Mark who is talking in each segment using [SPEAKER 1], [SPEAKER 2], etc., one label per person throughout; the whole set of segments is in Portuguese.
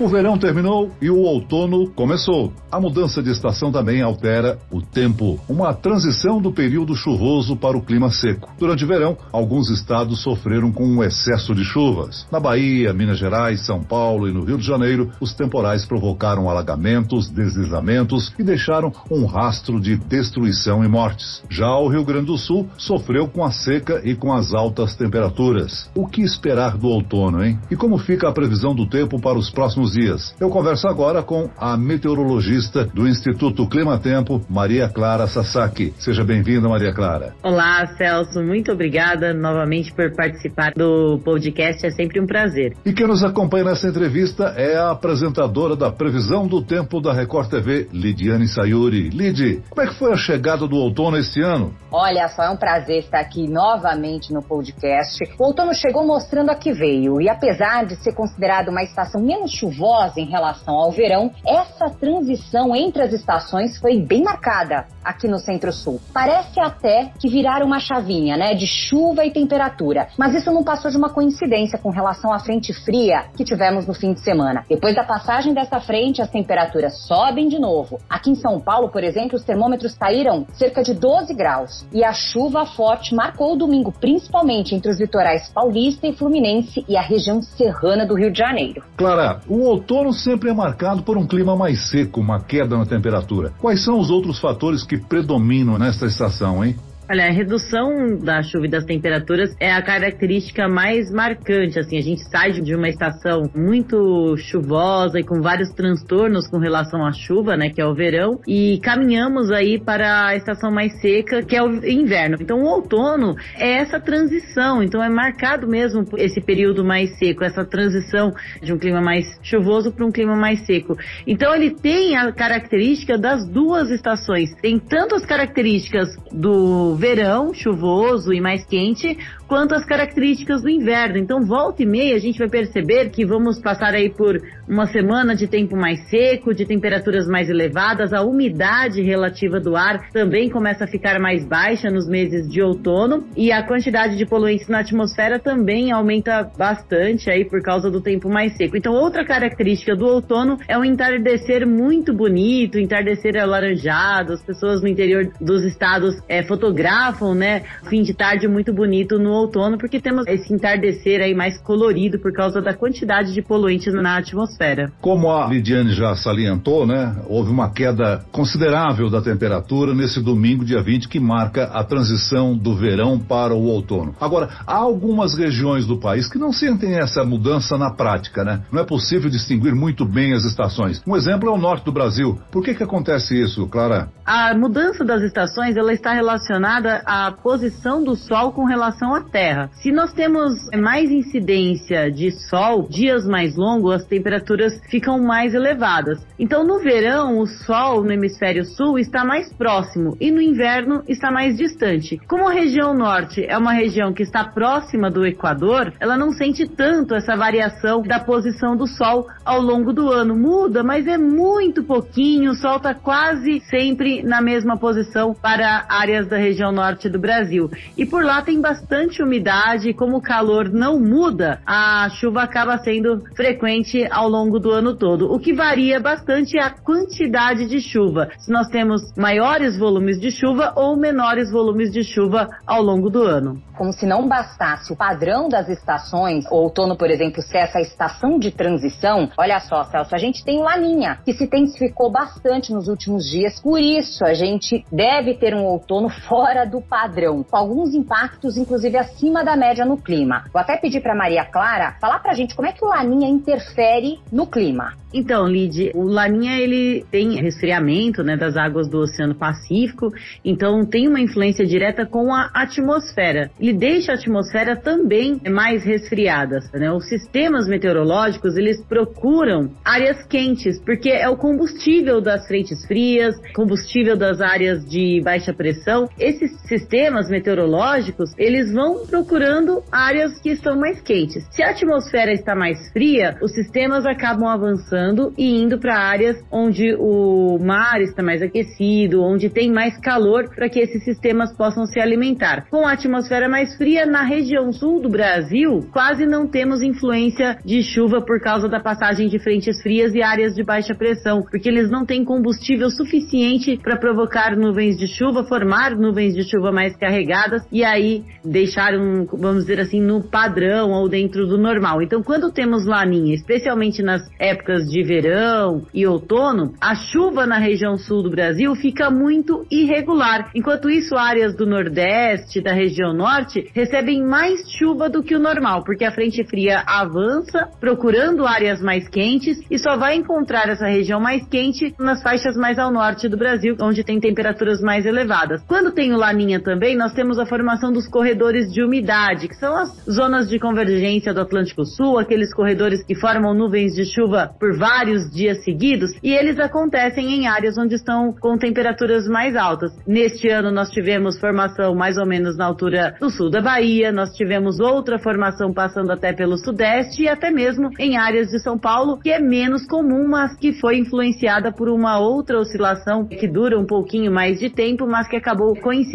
[SPEAKER 1] O verão terminou e o outono começou. A mudança de estação também altera o tempo, uma transição do período chuvoso para o clima seco. Durante o verão, alguns estados sofreram com um excesso de chuvas. Na Bahia, Minas Gerais, São Paulo e no Rio de Janeiro, os temporais provocaram alagamentos, deslizamentos e deixaram um rastro de destruição e mortes. Já o Rio Grande do Sul sofreu com a seca e com as altas temperaturas. O que esperar do outono, hein? E como fica a previsão do tempo para os próximos dias. Eu converso agora com a meteorologista do Instituto Clima Tempo, Maria Clara Sasaki. Seja bem-vinda, Maria Clara.
[SPEAKER 2] Olá, Celso. Muito obrigada novamente por participar do podcast. É sempre um prazer.
[SPEAKER 1] E quem nos acompanha nessa entrevista é a apresentadora da previsão do tempo da Record TV, Lidiane Sayuri. Lid, como é que foi a chegada do outono este ano?
[SPEAKER 3] Olha só, é um prazer estar aqui novamente no podcast. O outono chegou mostrando a que veio e apesar de ser considerado uma estação menos chuvosa, chuvosa em relação ao verão, essa transição entre as estações foi bem marcada aqui no Centro-Sul. Parece até que viraram uma chavinha, né, de chuva e temperatura, mas isso não passou de uma coincidência com relação à frente fria que tivemos no fim de semana. Depois da passagem dessa frente, as temperaturas sobem de novo. Aqui em São Paulo, por exemplo, os termômetros caíram cerca de 12 graus e a chuva forte marcou o domingo, principalmente entre os litorais paulista e fluminense e a região serrana do Rio de Janeiro.
[SPEAKER 1] Clara, o outono sempre é marcado por um clima mais seco, uma queda na temperatura. Quais são os outros fatores que predominam nesta estação, hein?
[SPEAKER 2] Olha, a redução da chuva e das temperaturas é a característica mais marcante. Assim, a gente sai de uma estação muito chuvosa e com vários transtornos com relação à chuva, né, que é o verão, e caminhamos aí para a estação mais seca, que é o inverno. Então, o outono é essa transição. Então, é marcado mesmo esse período mais seco, essa transição de um clima mais chuvoso para um clima mais seco. Então, ele tem a característica das duas estações. Tem tanto as características do verão chuvoso e mais quente, quanto as características do inverno. Então, volta e meia, a gente vai perceber que vamos passar aí por uma semana de tempo mais seco, de temperaturas mais elevadas, a umidade relativa do ar também começa a ficar mais baixa nos meses de outono e a quantidade de poluentes na atmosfera também aumenta bastante aí por causa do tempo mais seco. Então, outra característica do outono é um entardecer muito bonito, entardecer alaranjado, as pessoas no interior dos estados é, fotografam fotografam, né, fim de tarde muito bonito no outono, porque temos esse entardecer aí mais colorido por causa da quantidade de poluentes na atmosfera.
[SPEAKER 1] Como a Lidiane já salientou, né, houve uma queda considerável da temperatura nesse domingo, dia 20, que marca a transição do verão para o outono. Agora, há algumas regiões do país que não sentem essa mudança na prática, né? Não é possível distinguir muito bem as estações. Um exemplo é o norte do Brasil. Por que que acontece isso, Clara?
[SPEAKER 2] A mudança das estações, ela está relacionada relacionada à posição do Sol com relação à Terra. Se nós temos mais incidência de Sol, dias mais longos, as temperaturas ficam mais elevadas. Então, no verão, o Sol no hemisfério sul está mais próximo e no inverno está mais distante. Como a região norte é uma região que está próxima do Equador, ela não sente tanto essa variação da posição do Sol ao longo do ano. Muda, mas é muito pouquinho, o Sol está quase sempre na mesma posição para áreas da região norte do Brasil. E por lá tem bastante umidade, como o calor não muda, a chuva acaba sendo frequente ao longo do ano todo. O que varia bastante é a quantidade de chuva. Se nós temos maiores volumes de chuva ou menores volumes de chuva ao longo do ano.
[SPEAKER 3] Como se não bastasse o padrão das estações, o outono, por exemplo, ser essa estação de transição, olha só, Celso, a gente tem laninha, que se intensificou bastante nos últimos dias. Por isso, a gente deve ter um outono fora fora do padrão, com alguns impactos, inclusive acima da média no clima. Vou até pedir para Maria Clara falar para a gente como é que o Laninha interfere no clima.
[SPEAKER 2] Então, Lid, o Laninha ele tem resfriamento né, das águas do Oceano Pacífico, então tem uma influência direta com a atmosfera. Ele deixa a atmosfera também mais resfriada. Né? Os sistemas meteorológicos eles procuram áreas quentes, porque é o combustível das frentes frias, combustível das áreas de baixa pressão. Esse esses sistemas meteorológicos, eles vão procurando áreas que estão mais quentes. Se a atmosfera está mais fria, os sistemas acabam avançando e indo para áreas onde o mar está mais aquecido, onde tem mais calor para que esses sistemas possam se alimentar. Com a atmosfera mais fria, na região sul do Brasil, quase não temos influência de chuva por causa da passagem de frentes frias e áreas de baixa pressão, porque eles não têm combustível suficiente para provocar nuvens de chuva, formar nuvens de chuva mais carregadas e aí deixar um, vamos dizer assim, no padrão ou dentro do normal. Então, quando temos laninha, especialmente nas épocas de verão e outono, a chuva na região sul do Brasil fica muito irregular. Enquanto isso, áreas do Nordeste, da região Norte, recebem mais chuva do que o normal, porque a frente fria avança procurando áreas mais quentes e só vai encontrar essa região mais quente nas faixas mais ao norte do Brasil, onde tem temperaturas mais elevadas. Quando tem o Laninha também, nós temos a formação dos corredores de umidade, que são as zonas de convergência do Atlântico Sul, aqueles corredores que formam nuvens de chuva por vários dias seguidos, e eles acontecem em áreas onde estão com temperaturas mais altas. Neste ano nós tivemos formação mais ou menos na altura do sul da Bahia, nós tivemos outra formação passando até pelo sudeste e até mesmo em áreas de São Paulo, que é menos comum, mas que foi influenciada por uma outra oscilação que dura um pouquinho mais de tempo, mas que acabou coincidindo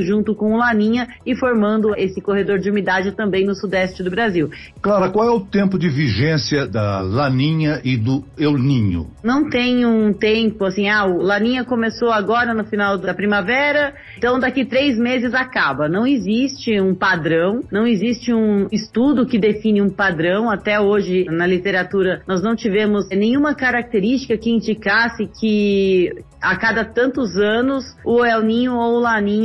[SPEAKER 2] junto com o Laninha e formando esse corredor de umidade também no sudeste do Brasil.
[SPEAKER 1] Clara, qual é o tempo de vigência da Laninha e do El Ninho?
[SPEAKER 2] Não tem um tempo assim, ah, o Laninha começou agora no final da primavera, então daqui três meses acaba. Não existe um padrão, não existe um estudo que define um padrão. Até hoje, na literatura, nós não tivemos nenhuma característica que indicasse que a cada tantos anos o El Ninho ou o Laninha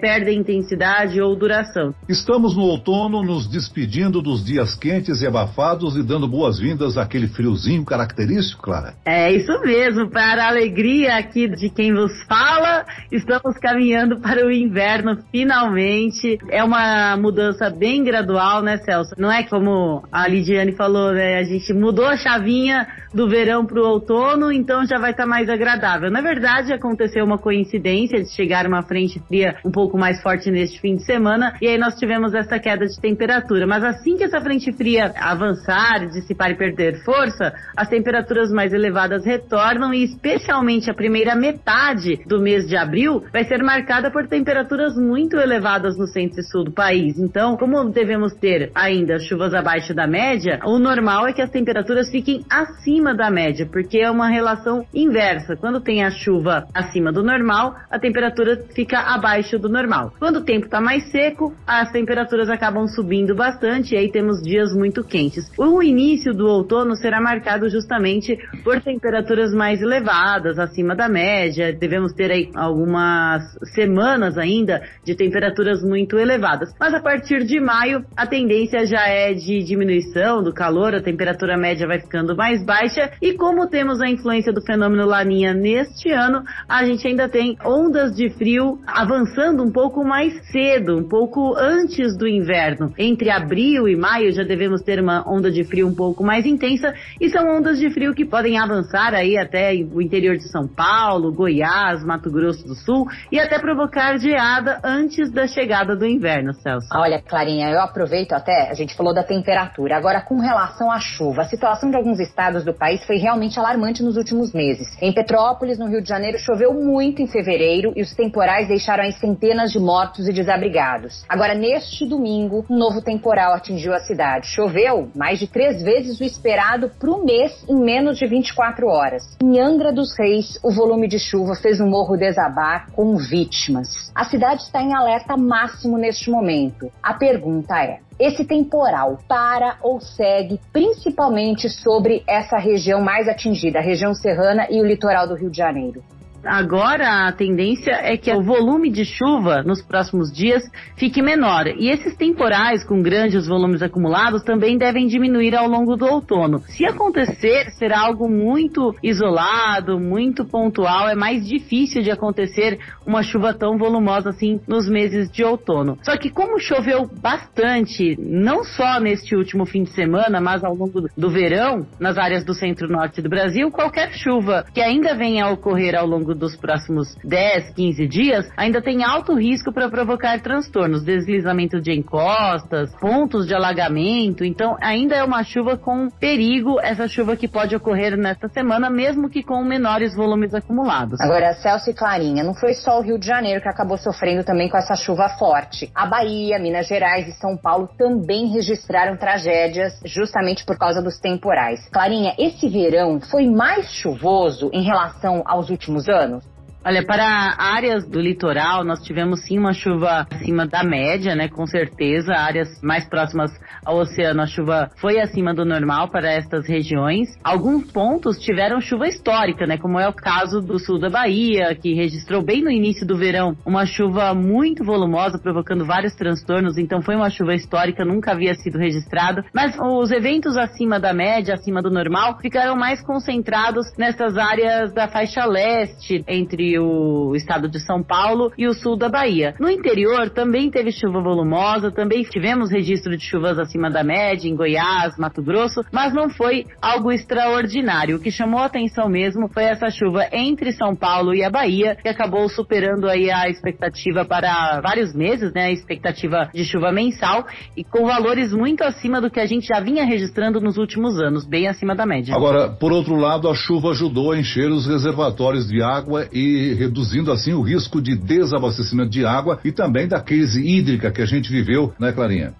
[SPEAKER 2] perdem intensidade ou duração.
[SPEAKER 1] Estamos no outono nos despedindo dos dias quentes e abafados e dando boas-vindas àquele friozinho característico, Clara.
[SPEAKER 2] É isso mesmo, para a alegria aqui de quem vos fala, estamos caminhando para o inverno finalmente. É uma mudança bem gradual, né, Celso? Não é como a Lidiane falou, né? A gente mudou a chavinha do verão para o outono, então já vai estar tá mais agradável. Na verdade, aconteceu uma coincidência de chegar uma frente fria um pouco mais forte neste fim de semana, e aí nós tivemos essa queda de temperatura. Mas assim que essa frente fria avançar, dissipar e perder força, as temperaturas mais elevadas retornam e especialmente a primeira metade do mês de abril vai ser marcada por temperaturas muito elevadas no centro e sul do país. Então, como devemos ter ainda chuvas abaixo da média, o normal é que as temperaturas fiquem acima da média, porque é uma relação inversa. Quando tem a chuva acima do normal, a temperatura fica abaixo do normal. Quando o tempo está mais seco, as temperaturas acabam subindo bastante e aí temos dias muito quentes. O início do outono será marcado justamente por temperaturas mais elevadas, acima da média. Devemos ter aí algumas semanas ainda de temperaturas muito elevadas. Mas a partir de maio, a tendência já é de diminuição do calor, a temperatura média vai ficando mais baixa e como temos a influência do fenômeno Laninha neste ano, a gente ainda tem ondas de frio avançando um pouco mais cedo, um pouco antes do inverno. Entre abril e maio já devemos ter uma onda de frio um pouco mais intensa e são ondas de frio que podem avançar aí até o interior de São Paulo, Goiás, Mato Grosso do Sul e até provocar geada antes da chegada do inverno, Celso.
[SPEAKER 3] Olha, Clarinha, eu aproveito até, a gente falou da temperatura. Agora, com relação à chuva, a situação de alguns estados do país foi realmente alarmante nos últimos meses. Em Petrópolis, no Rio de Janeiro, choveu muito em fevereiro e os temporais deixaram aí centenas de mortos e desabrigados. Agora, neste domingo, um novo temporal atingiu a cidade. Choveu mais de três vezes o esperado para o mês em menos de 24 horas. Em Angra dos Reis, o volume de chuva fez o morro desabar com vítimas. A cidade está em alerta máximo neste momento. A pergunta é: esse temporal para ou segue principalmente sobre essa região mais atingida, a região serrana e o litoral do Rio de Janeiro.
[SPEAKER 2] Agora a tendência é que o volume de chuva nos próximos dias fique menor. E esses temporais com grandes volumes acumulados também devem diminuir ao longo do outono. Se acontecer, será algo muito isolado, muito pontual. É mais difícil de acontecer uma chuva tão volumosa assim nos meses de outono. Só que como choveu bastante, não só neste último fim de semana, mas ao longo do verão, nas áreas do centro-norte do Brasil, qualquer chuva que ainda venha a ocorrer ao longo longo dos próximos 10, 15 dias, ainda tem alto risco para provocar transtornos, deslizamento de encostas, pontos de alagamento. Então, ainda é uma chuva com perigo, essa chuva que pode ocorrer nesta semana, mesmo que com menores volumes acumulados.
[SPEAKER 3] Agora, Celso e Clarinha, não foi só o Rio de Janeiro que acabou sofrendo também com essa chuva forte. A Bahia, Minas Gerais e São Paulo também registraram tragédias justamente por causa dos temporais. Clarinha, esse verão foi mais chuvoso em relação aos últimos anos? ciudadanos.
[SPEAKER 2] Olha, para áreas do litoral, nós tivemos sim uma chuva acima da média, né? Com certeza. Áreas mais próximas ao oceano, a chuva foi acima do normal para estas regiões. Alguns pontos tiveram chuva histórica, né? Como é o caso do sul da Bahia, que registrou bem no início do verão uma chuva muito volumosa, provocando vários transtornos. Então foi uma chuva histórica, nunca havia sido registrado. Mas os eventos acima da média, acima do normal, ficaram mais concentrados nessas áreas da faixa leste, entre o estado de São Paulo e o sul da Bahia. No interior também teve chuva volumosa, também tivemos registro de chuvas acima da média em Goiás, Mato Grosso, mas não foi algo extraordinário. O que chamou atenção mesmo foi essa chuva entre São Paulo e a Bahia, que acabou superando aí a expectativa para vários meses, né? A expectativa de chuva mensal e com valores muito acima do que a gente já vinha registrando nos últimos anos, bem acima da média.
[SPEAKER 1] Agora, por outro lado, a chuva ajudou a encher os reservatórios de água e reduzindo assim o risco de desabastecimento de água e também da crise hídrica que a gente viveu, né, Clarinha?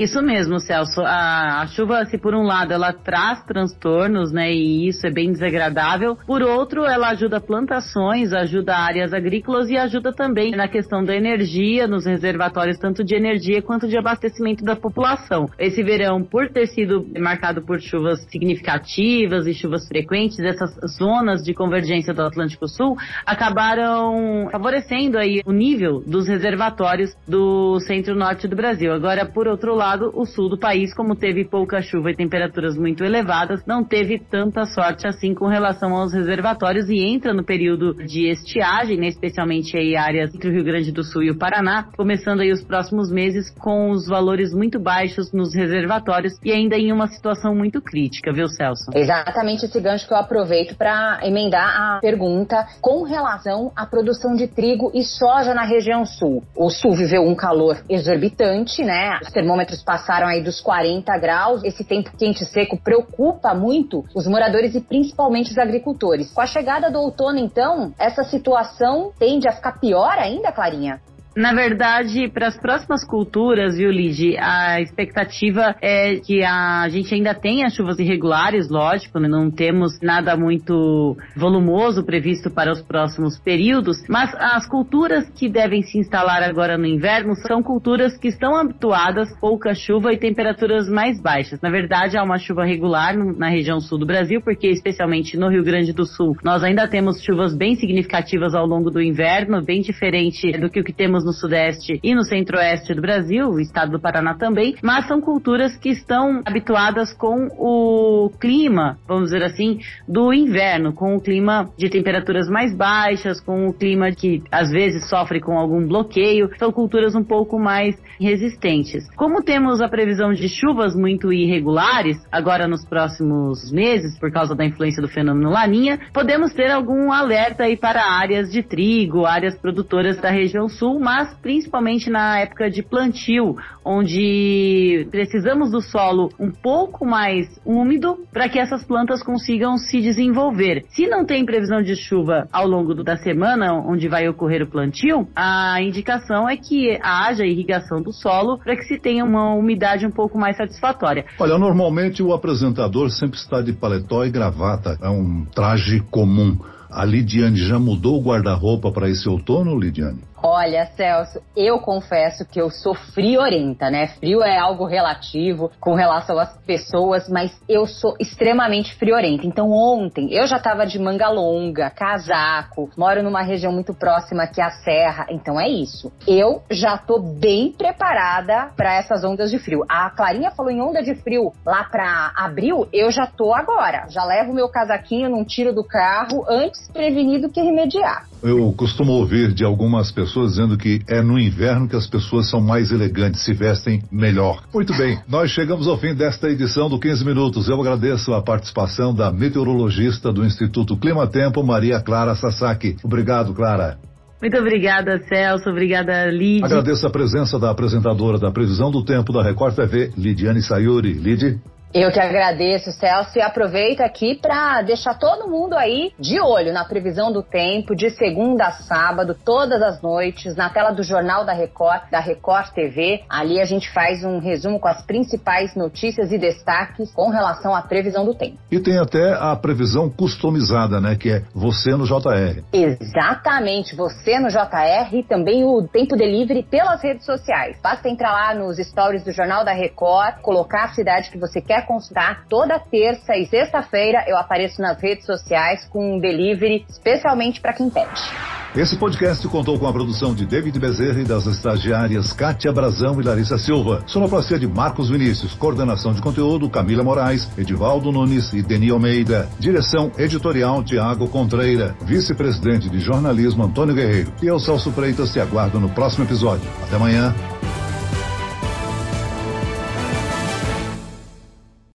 [SPEAKER 2] Isso mesmo, Celso. A, a, chuva, se por um lado ela traz transtornos, né, e isso é bem desagradável, por outro, ela ajuda plantações, ajuda áreas agrícolas e ajuda também na questão da energia, nos reservatórios, tanto de energia quanto de abastecimento da população. Esse verão, por ter sido marcado por chuvas significativas e chuvas frequentes, essas zonas de convergência do Atlântico Sul acabaram favorecendo aí o nível dos reservatórios do centro-norte do Brasil. Agora, por outro lado, lado, o sul do país, como teve pouca chuva e temperaturas muito elevadas, não teve tanta sorte assim com relação aos reservatórios e entra no período de estiagem, né, especialmente aí áreas entre o Rio Grande do Sul e o Paraná, começando aí os próximos meses com os valores muito baixos nos reservatórios e ainda em uma situação muito crítica, viu, Celso?
[SPEAKER 3] Exatamente esse gancho que eu aproveito para emendar a pergunta com relação à produção de trigo e soja na região sul. O sul viveu um calor exorbitante, né? Os termômetros passaram aí dos 40 graus. Esse tempo quente e seco preocupa muito os moradores e principalmente os agricultores. Com a chegada do outono, então, essa situação tende a ficar pior ainda, Clarinha?
[SPEAKER 2] Na verdade, para as próximas culturas, viu, Lid, a expectativa é que a gente ainda tenha chuvas irregulares, lógico, né? não temos nada muito volumoso previsto para os próximos períodos, mas as culturas que devem se instalar agora no inverno são culturas que estão habituadas pouca chuva e temperaturas mais baixas. Na verdade, há uma chuva regular na região sul do Brasil, porque especialmente no Rio Grande do Sul, nós ainda temos chuvas bem significativas ao longo do inverno, bem diferente do que o que temos no Sudeste e no Centro-Oeste do Brasil, o estado do Paraná também, mas são culturas que estão habituadas com o clima, vamos dizer assim, do inverno, com o clima de temperaturas mais baixas, com o clima que às vezes sofre com algum bloqueio, são culturas um pouco mais resistentes. Como temos a previsão de chuvas muito irregulares agora nos próximos meses, por causa da influência do fenômeno Laninha, podemos ter algum alerta aí para áreas de trigo, áreas produtoras da região sul, mas principalmente na época de plantio, onde precisamos do solo um pouco mais úmido para que essas plantas consigam se desenvolver. Se não tem previsão de chuva ao longo da semana onde vai ocorrer o plantio, a indicação é que haja irrigação do solo para que se tenha uma umidade um pouco mais satisfatória.
[SPEAKER 1] Olha, normalmente o apresentador sempre está de paletó e gravata, é um traje comum. A Lidiane já mudou o guarda-roupa para esse outono, Lidiane?
[SPEAKER 3] Olha, Celso, eu confesso que eu sou friorenta, né? Frio é algo relativo com relação às pessoas, mas eu sou extremamente friorenta. Então, ontem eu já tava de manga longa, casaco, moro numa região muito próxima aqui à Serra, então é isso. Eu já tô bem preparada para essas ondas de frio. A Clarinha falou em onda de frio lá para abril, eu já tô agora. Já levo meu casaquinho, não tiro do carro, antes prevenir do que remediar.
[SPEAKER 1] Eu costumo ouvir de algumas pessoas pessoas dizendo que é no inverno que as pessoas são mais elegantes, se vestem melhor. Muito bem, nós chegamos ao fim desta edição do 15 Minutos. Eu agradeço a participação da meteorologista do Instituto Clima Tempo, Maria Clara Sasaki. Obrigado, Clara.
[SPEAKER 2] Muito obrigada, Celso. Obrigada, Lid.
[SPEAKER 1] Agradeço a presença da apresentadora da Previsão do Tempo da Record TV, Lidiane Sayuri. Lid.
[SPEAKER 3] Eu que agradeço, Celso, e aproveito aqui para deixar todo mundo aí de olho na previsão do tempo de segunda a sábado, todas as noites, na tela do Jornal da Record, da Record TV. Ali a gente faz um resumo com as principais notícias e destaques com relação à previsão do tempo.
[SPEAKER 1] E tem até a previsão customizada, né, que é você no JR.
[SPEAKER 3] Exatamente, você no JR e também o tempo delivery pelas redes sociais. Basta entrar lá nos stories do Jornal da Record, colocar a cidade que você quer constar, toda terça e sexta-feira eu apareço nas redes sociais com um delivery especialmente para quem pede.
[SPEAKER 1] Esse podcast contou com a produção de David Bezerra e das estagiárias Kátia Brazão e Larissa Silva. Sonoplastia de Marcos Vinícius. Coordenação de conteúdo Camila Moraes, Edivaldo Nunes e Deni Almeida. Direção editorial Tiago Contreira. Vice-presidente de jornalismo Antônio Guerreiro. E eu, Celso Freitas, te aguardo no próximo episódio. Até amanhã.